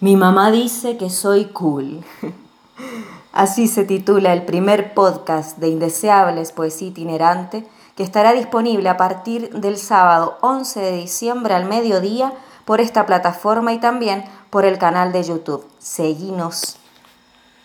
Mi mamá dice que soy cool. Así se titula el primer podcast de Indeseables Poesía Itinerante que estará disponible a partir del sábado 11 de diciembre al mediodía por esta plataforma y también por el canal de YouTube. Seguinos.